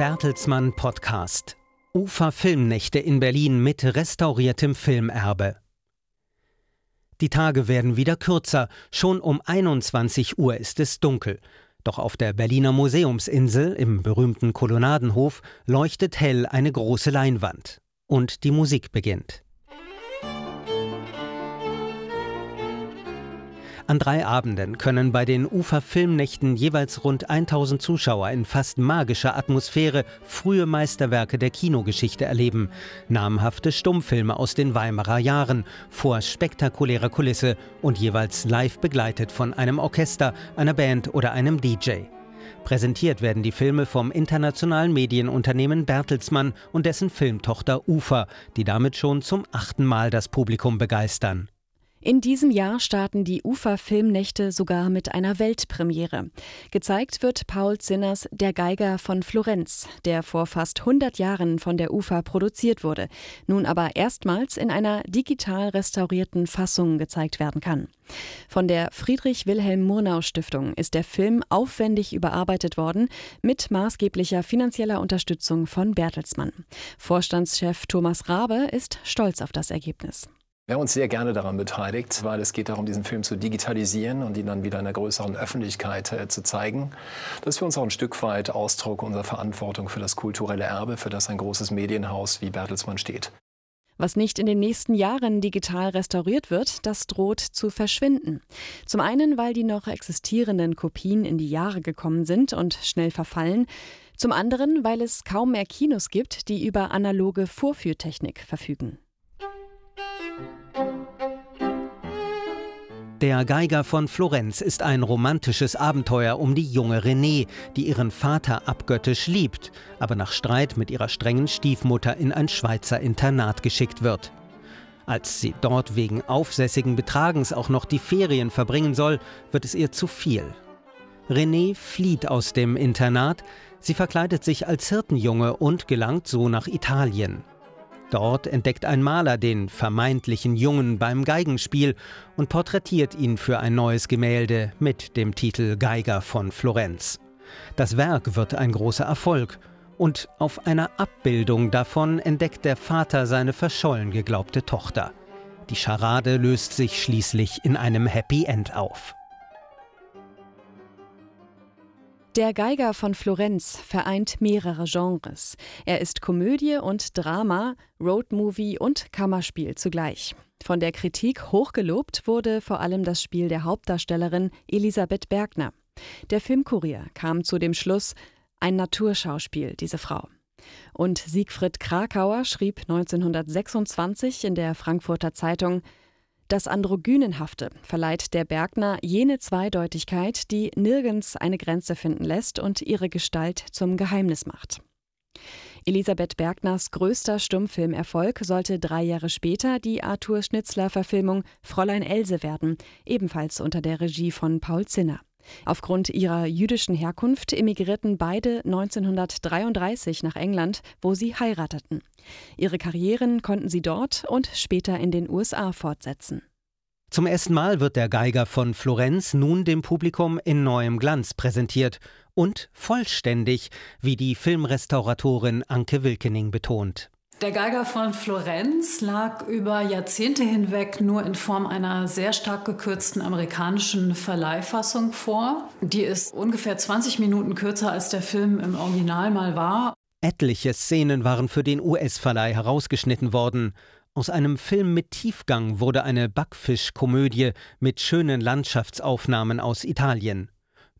Bertelsmann Podcast. Ufer Filmnächte in Berlin mit restauriertem Filmerbe. Die Tage werden wieder kürzer. Schon um 21 Uhr ist es dunkel. Doch auf der Berliner Museumsinsel im berühmten Kolonnadenhof leuchtet hell eine große Leinwand. Und die Musik beginnt. An drei Abenden können bei den Ufer-Filmnächten jeweils rund 1000 Zuschauer in fast magischer Atmosphäre frühe Meisterwerke der Kinogeschichte erleben. Namhafte Stummfilme aus den Weimarer Jahren vor spektakulärer Kulisse und jeweils live begleitet von einem Orchester, einer Band oder einem DJ. Präsentiert werden die Filme vom internationalen Medienunternehmen Bertelsmann und dessen Filmtochter Ufer, die damit schon zum achten Mal das Publikum begeistern. In diesem Jahr starten die UFA-Filmnächte sogar mit einer Weltpremiere. Gezeigt wird Paul Zinners Der Geiger von Florenz, der vor fast 100 Jahren von der UFA produziert wurde, nun aber erstmals in einer digital restaurierten Fassung gezeigt werden kann. Von der Friedrich Wilhelm Murnau Stiftung ist der Film aufwendig überarbeitet worden mit maßgeblicher finanzieller Unterstützung von Bertelsmann. Vorstandschef Thomas Rabe ist stolz auf das Ergebnis. Wir haben uns sehr gerne daran beteiligt, weil es geht darum, diesen Film zu digitalisieren und ihn dann wieder einer größeren Öffentlichkeit äh, zu zeigen. Das ist für uns auch ein Stück weit Ausdruck unserer Verantwortung für das kulturelle Erbe, für das ein großes Medienhaus wie Bertelsmann steht. Was nicht in den nächsten Jahren digital restauriert wird, das droht zu verschwinden. Zum einen, weil die noch existierenden Kopien in die Jahre gekommen sind und schnell verfallen. Zum anderen, weil es kaum mehr Kinos gibt, die über analoge Vorführtechnik verfügen. Der Geiger von Florenz ist ein romantisches Abenteuer um die junge Renée, die ihren Vater abgöttisch liebt, aber nach Streit mit ihrer strengen Stiefmutter in ein Schweizer Internat geschickt wird. Als sie dort wegen aufsässigen Betragens auch noch die Ferien verbringen soll, wird es ihr zu viel. Renée flieht aus dem Internat, sie verkleidet sich als Hirtenjunge und gelangt so nach Italien. Dort entdeckt ein Maler den vermeintlichen Jungen beim Geigenspiel und porträtiert ihn für ein neues Gemälde mit dem Titel Geiger von Florenz. Das Werk wird ein großer Erfolg und auf einer Abbildung davon entdeckt der Vater seine verschollen geglaubte Tochter. Die Scharade löst sich schließlich in einem Happy End auf. Der Geiger von Florenz vereint mehrere Genres. Er ist Komödie und Drama, Roadmovie und Kammerspiel zugleich. Von der Kritik hochgelobt wurde vor allem das Spiel der Hauptdarstellerin Elisabeth Bergner. Der Filmkurier kam zu dem Schluss, ein Naturschauspiel, diese Frau. Und Siegfried Krakauer schrieb 1926 in der Frankfurter Zeitung, das Androgynenhafte verleiht der Bergner jene Zweideutigkeit, die nirgends eine Grenze finden lässt und ihre Gestalt zum Geheimnis macht. Elisabeth Bergners größter Stummfilmerfolg sollte drei Jahre später die Arthur Schnitzler-Verfilmung Fräulein Else werden, ebenfalls unter der Regie von Paul Zinner. Aufgrund ihrer jüdischen Herkunft emigrierten beide 1933 nach England, wo sie heirateten. Ihre Karrieren konnten sie dort und später in den USA fortsetzen. Zum ersten Mal wird der Geiger von Florenz nun dem Publikum in neuem Glanz präsentiert und vollständig, wie die Filmrestauratorin Anke Wilkening betont. Der Geiger von Florenz lag über Jahrzehnte hinweg nur in Form einer sehr stark gekürzten amerikanischen Verleihfassung vor. Die ist ungefähr 20 Minuten kürzer als der Film im Original mal war. Etliche Szenen waren für den US-Verleih herausgeschnitten worden. Aus einem Film mit Tiefgang wurde eine Backfischkomödie mit schönen Landschaftsaufnahmen aus Italien.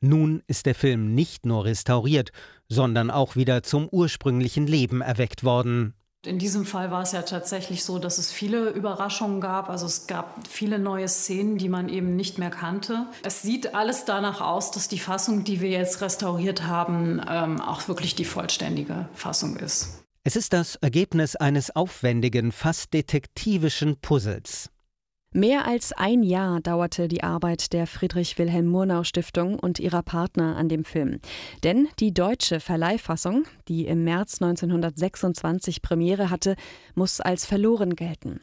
Nun ist der Film nicht nur restauriert, sondern auch wieder zum ursprünglichen Leben erweckt worden. In diesem Fall war es ja tatsächlich so, dass es viele Überraschungen gab. Also es gab viele neue Szenen, die man eben nicht mehr kannte. Es sieht alles danach aus, dass die Fassung, die wir jetzt restauriert haben, ähm, auch wirklich die vollständige Fassung ist. Es ist das Ergebnis eines aufwendigen, fast detektivischen Puzzles. Mehr als ein Jahr dauerte die Arbeit der Friedrich Wilhelm Murnau Stiftung und ihrer Partner an dem Film. Denn die deutsche Verleihfassung, die im März 1926 Premiere hatte, muss als verloren gelten.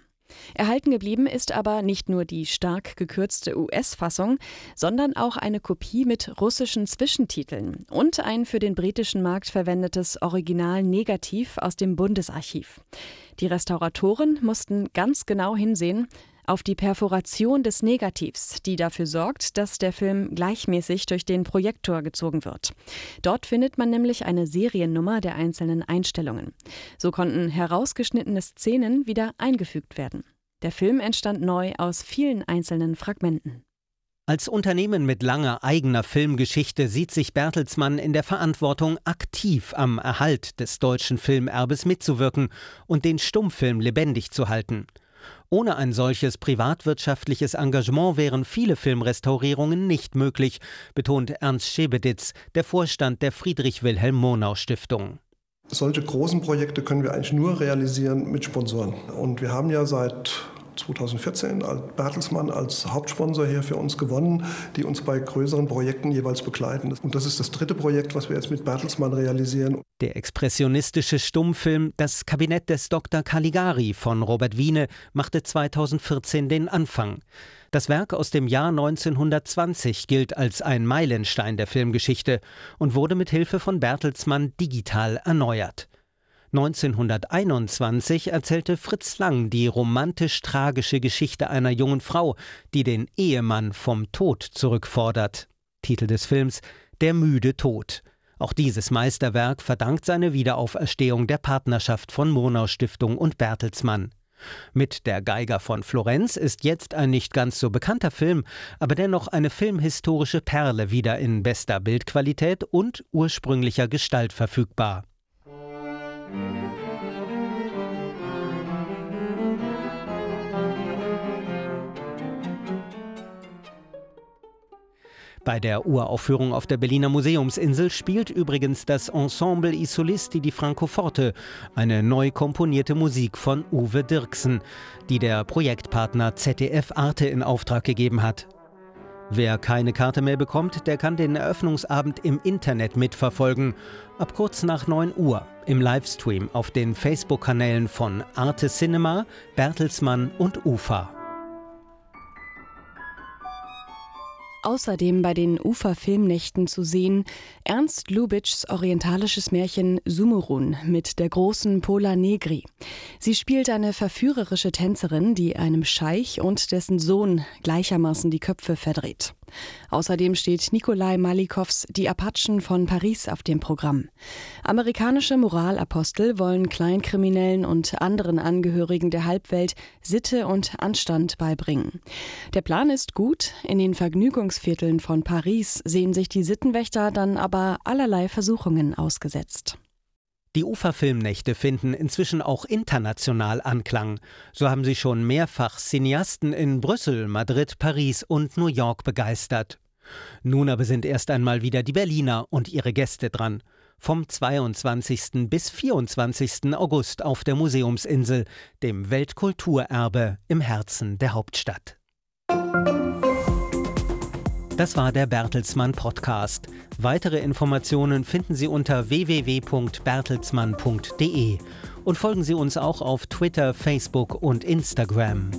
Erhalten geblieben ist aber nicht nur die stark gekürzte US-Fassung, sondern auch eine Kopie mit russischen Zwischentiteln und ein für den britischen Markt verwendetes Original-Negativ aus dem Bundesarchiv. Die Restauratoren mussten ganz genau hinsehen, auf die Perforation des Negativs, die dafür sorgt, dass der Film gleichmäßig durch den Projektor gezogen wird. Dort findet man nämlich eine Seriennummer der einzelnen Einstellungen. So konnten herausgeschnittene Szenen wieder eingefügt werden. Der Film entstand neu aus vielen einzelnen Fragmenten. Als Unternehmen mit langer eigener Filmgeschichte sieht sich Bertelsmann in der Verantwortung, aktiv am Erhalt des deutschen Filmerbes mitzuwirken und den Stummfilm lebendig zu halten. Ohne ein solches privatwirtschaftliches Engagement wären viele Filmrestaurierungen nicht möglich, betont Ernst Schebeditz, der Vorstand der Friedrich Wilhelm Murnau Stiftung. Solche großen Projekte können wir eigentlich nur realisieren mit Sponsoren. Und wir haben ja seit 2014 Bertelsmann als Hauptsponsor hier für uns gewonnen, die uns bei größeren Projekten jeweils begleiten. Und das ist das dritte Projekt, was wir jetzt mit Bertelsmann realisieren. Der expressionistische Stummfilm Das Kabinett des Dr. Caligari von Robert Wiene machte 2014 den Anfang. Das Werk aus dem Jahr 1920 gilt als ein Meilenstein der Filmgeschichte und wurde mit Hilfe von Bertelsmann digital erneuert. 1921 erzählte Fritz Lang die romantisch-tragische Geschichte einer jungen Frau, die den Ehemann vom Tod zurückfordert. Titel des Films Der müde Tod. Auch dieses Meisterwerk verdankt seine Wiederauferstehung der Partnerschaft von Murnau Stiftung und Bertelsmann. Mit Der Geiger von Florenz ist jetzt ein nicht ganz so bekannter Film, aber dennoch eine filmhistorische Perle wieder in bester Bildqualität und ursprünglicher Gestalt verfügbar. Bei der Uraufführung auf der Berliner Museumsinsel spielt übrigens das Ensemble Isolisti di Francoforte, eine neu komponierte Musik von Uwe Dirksen, die der Projektpartner ZDF Arte in Auftrag gegeben hat. Wer keine Karte mehr bekommt, der kann den Eröffnungsabend im Internet mitverfolgen. Ab kurz nach 9 Uhr im Livestream auf den Facebook-Kanälen von Arte Cinema, Bertelsmann und UFA. Außerdem bei den Ufer-Filmnächten zu sehen Ernst Lubitschs orientalisches Märchen Sumurun mit der großen Pola Negri. Sie spielt eine verführerische Tänzerin, die einem Scheich und dessen Sohn gleichermaßen die Köpfe verdreht. Außerdem steht Nikolai Malikows Die Apachen von Paris auf dem Programm. Amerikanische Moralapostel wollen Kleinkriminellen und anderen Angehörigen der Halbwelt Sitte und Anstand beibringen. Der Plan ist gut, in den Vergnügungsvierteln von Paris sehen sich die Sittenwächter dann aber allerlei Versuchungen ausgesetzt. Die Uferfilmnächte finden inzwischen auch international Anklang. So haben sie schon mehrfach Cineasten in Brüssel, Madrid, Paris und New York begeistert. Nun aber sind erst einmal wieder die Berliner und ihre Gäste dran. Vom 22. bis 24. August auf der Museumsinsel, dem Weltkulturerbe im Herzen der Hauptstadt. Das war der Bertelsmann Podcast. Weitere Informationen finden Sie unter www.bertelsmann.de und folgen Sie uns auch auf Twitter, Facebook und Instagram.